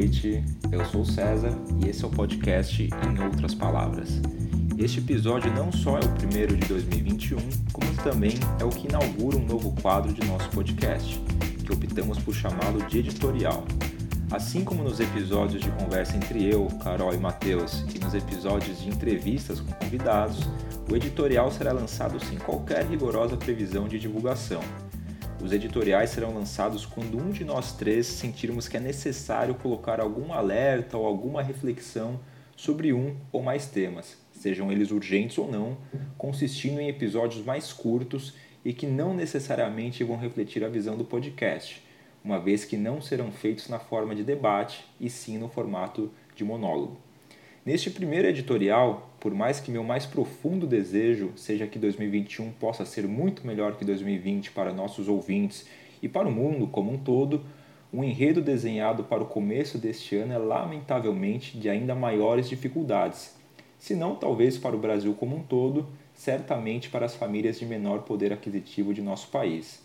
noite. Eu sou o César e esse é o podcast Em Outras Palavras. Este episódio não só é o primeiro de 2021, como também é o que inaugura um novo quadro de nosso podcast, que optamos por chamá-lo de editorial. Assim como nos episódios de conversa entre eu, Carol e Matheus e nos episódios de entrevistas com convidados, o editorial será lançado sem qualquer rigorosa previsão de divulgação. Os editoriais serão lançados quando um de nós três sentirmos que é necessário colocar algum alerta ou alguma reflexão sobre um ou mais temas, sejam eles urgentes ou não, consistindo em episódios mais curtos e que não necessariamente vão refletir a visão do podcast, uma vez que não serão feitos na forma de debate e sim no formato de monólogo. Neste primeiro editorial, por mais que meu mais profundo desejo seja que 2021 possa ser muito melhor que 2020 para nossos ouvintes e para o mundo como um todo, o enredo desenhado para o começo deste ano é lamentavelmente de ainda maiores dificuldades, se não talvez para o Brasil como um todo, certamente para as famílias de menor poder aquisitivo de nosso país.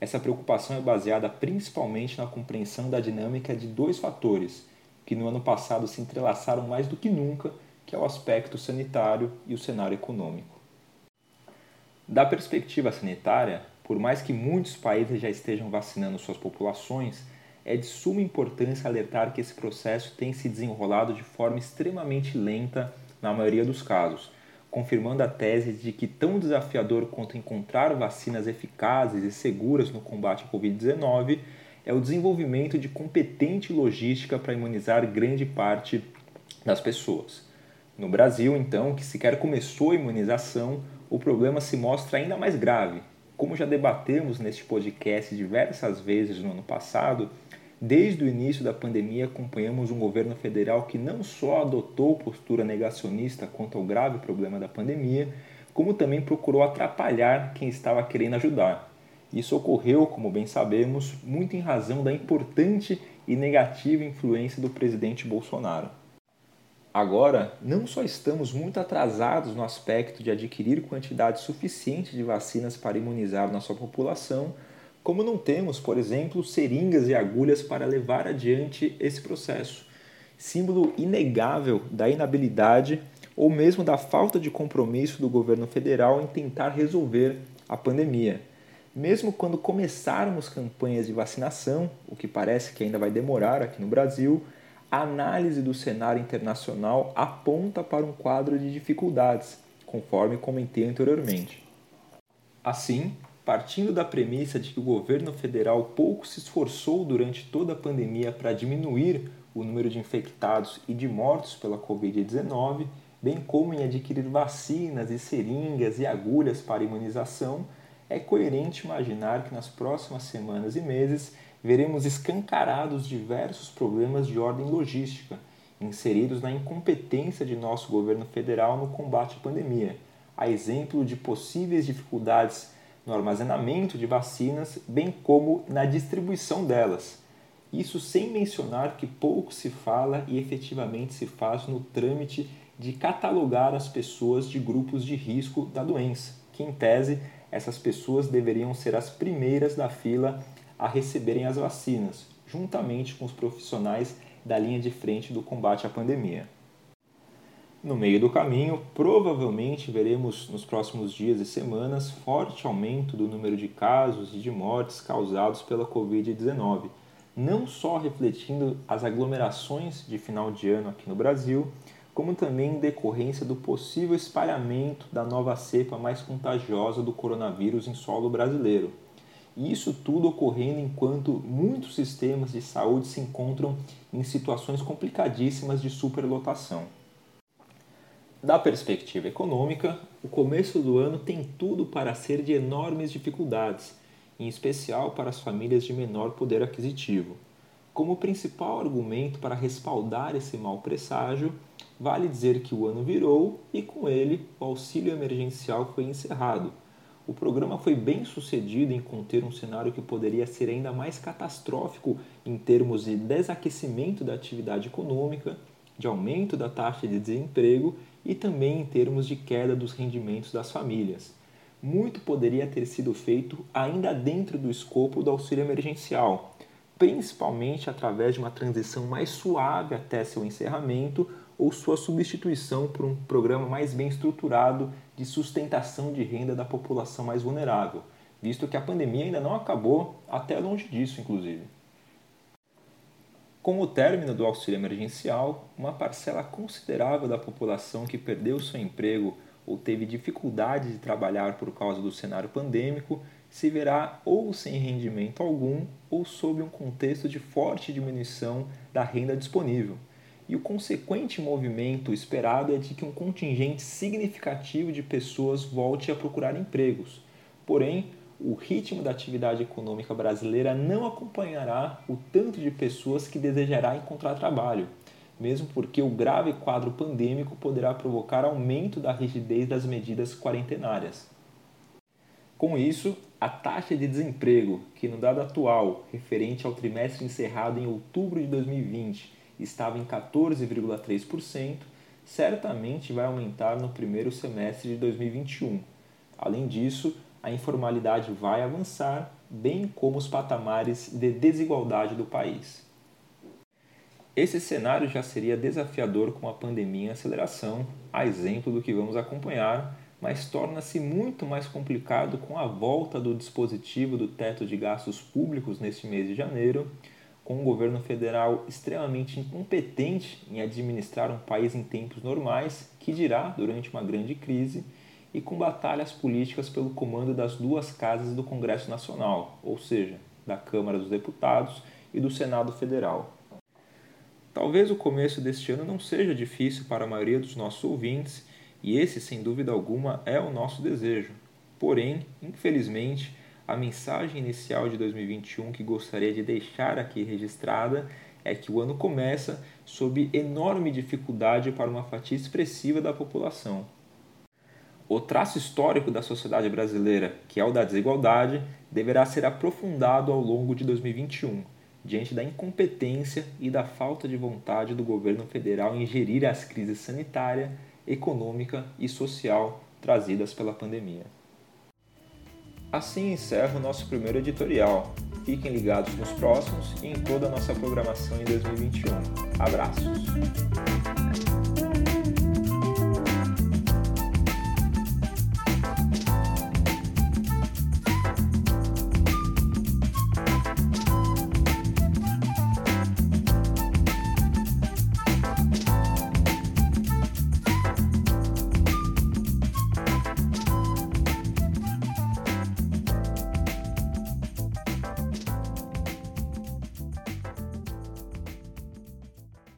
Essa preocupação é baseada principalmente na compreensão da dinâmica de dois fatores que no ano passado se entrelaçaram mais do que nunca, que é o aspecto sanitário e o cenário econômico. Da perspectiva sanitária, por mais que muitos países já estejam vacinando suas populações, é de suma importância alertar que esse processo tem se desenrolado de forma extremamente lenta na maioria dos casos, confirmando a tese de que tão desafiador quanto encontrar vacinas eficazes e seguras no combate à Covid-19 é o desenvolvimento de competente logística para imunizar grande parte das pessoas. No Brasil, então, que sequer começou a imunização, o problema se mostra ainda mais grave. Como já debatemos neste podcast diversas vezes no ano passado, desde o início da pandemia acompanhamos um governo federal que não só adotou postura negacionista quanto ao grave problema da pandemia, como também procurou atrapalhar quem estava querendo ajudar. Isso ocorreu, como bem sabemos, muito em razão da importante e negativa influência do presidente Bolsonaro. Agora, não só estamos muito atrasados no aspecto de adquirir quantidade suficiente de vacinas para imunizar nossa população, como não temos, por exemplo, seringas e agulhas para levar adiante esse processo. Símbolo inegável da inabilidade ou mesmo da falta de compromisso do governo federal em tentar resolver a pandemia mesmo quando começarmos campanhas de vacinação, o que parece que ainda vai demorar aqui no Brasil, a análise do cenário internacional aponta para um quadro de dificuldades, conforme comentei anteriormente. Assim, partindo da premissa de que o governo federal pouco se esforçou durante toda a pandemia para diminuir o número de infectados e de mortos pela Covid-19, bem como em adquirir vacinas e seringas e agulhas para imunização, é coerente imaginar que nas próximas semanas e meses veremos escancarados diversos problemas de ordem logística, inseridos na incompetência de nosso governo federal no combate à pandemia, a exemplo de possíveis dificuldades no armazenamento de vacinas, bem como na distribuição delas. Isso sem mencionar que pouco se fala e efetivamente se faz no trâmite de catalogar as pessoas de grupos de risco da doença, que em tese essas pessoas deveriam ser as primeiras da fila a receberem as vacinas, juntamente com os profissionais da linha de frente do combate à pandemia. No meio do caminho, provavelmente veremos nos próximos dias e semanas forte aumento do número de casos e de mortes causados pela Covid-19, não só refletindo as aglomerações de final de ano aqui no Brasil, como também em decorrência do possível espalhamento da nova cepa mais contagiosa do coronavírus em solo brasileiro. E isso tudo ocorrendo enquanto muitos sistemas de saúde se encontram em situações complicadíssimas de superlotação. Da perspectiva econômica, o começo do ano tem tudo para ser de enormes dificuldades, em especial para as famílias de menor poder aquisitivo. Como principal argumento para respaldar esse mau presságio, Vale dizer que o ano virou e, com ele, o auxílio emergencial foi encerrado. O programa foi bem sucedido em conter um cenário que poderia ser ainda mais catastrófico em termos de desaquecimento da atividade econômica, de aumento da taxa de desemprego e também em termos de queda dos rendimentos das famílias. Muito poderia ter sido feito ainda dentro do escopo do auxílio emergencial, principalmente através de uma transição mais suave até seu encerramento ou sua substituição por um programa mais bem estruturado de sustentação de renda da população mais vulnerável, visto que a pandemia ainda não acabou, até longe disso, inclusive. Com o término do auxílio emergencial, uma parcela considerável da população que perdeu seu emprego ou teve dificuldade de trabalhar por causa do cenário pandêmico se verá ou sem rendimento algum ou sob um contexto de forte diminuição da renda disponível. E o consequente movimento esperado é de que um contingente significativo de pessoas volte a procurar empregos. Porém, o ritmo da atividade econômica brasileira não acompanhará o tanto de pessoas que desejará encontrar trabalho, mesmo porque o grave quadro pandêmico poderá provocar aumento da rigidez das medidas quarentenárias. Com isso, a taxa de desemprego, que no dado atual, referente ao trimestre encerrado em outubro de 2020, estava em 14,3%, certamente vai aumentar no primeiro semestre de 2021. Além disso, a informalidade vai avançar, bem como os patamares de desigualdade do país. Esse cenário já seria desafiador com a pandemia em aceleração, a exemplo do que vamos acompanhar, mas torna-se muito mais complicado com a volta do dispositivo do teto de gastos públicos neste mês de janeiro, com um governo federal extremamente incompetente em administrar um país em tempos normais, que dirá durante uma grande crise e com batalhas políticas pelo comando das duas casas do Congresso Nacional, ou seja, da Câmara dos Deputados e do Senado Federal. Talvez o começo deste ano não seja difícil para a maioria dos nossos ouvintes, e esse, sem dúvida alguma, é o nosso desejo. Porém, infelizmente, a mensagem inicial de 2021 que gostaria de deixar aqui registrada é que o ano começa sob enorme dificuldade para uma fatia expressiva da população. O traço histórico da sociedade brasileira, que é o da desigualdade, deverá ser aprofundado ao longo de 2021, diante da incompetência e da falta de vontade do governo federal em gerir as crises sanitária, econômica e social trazidas pela pandemia. Assim encerra o nosso primeiro editorial. Fiquem ligados nos próximos e em toda a nossa programação em 2021. Abraços!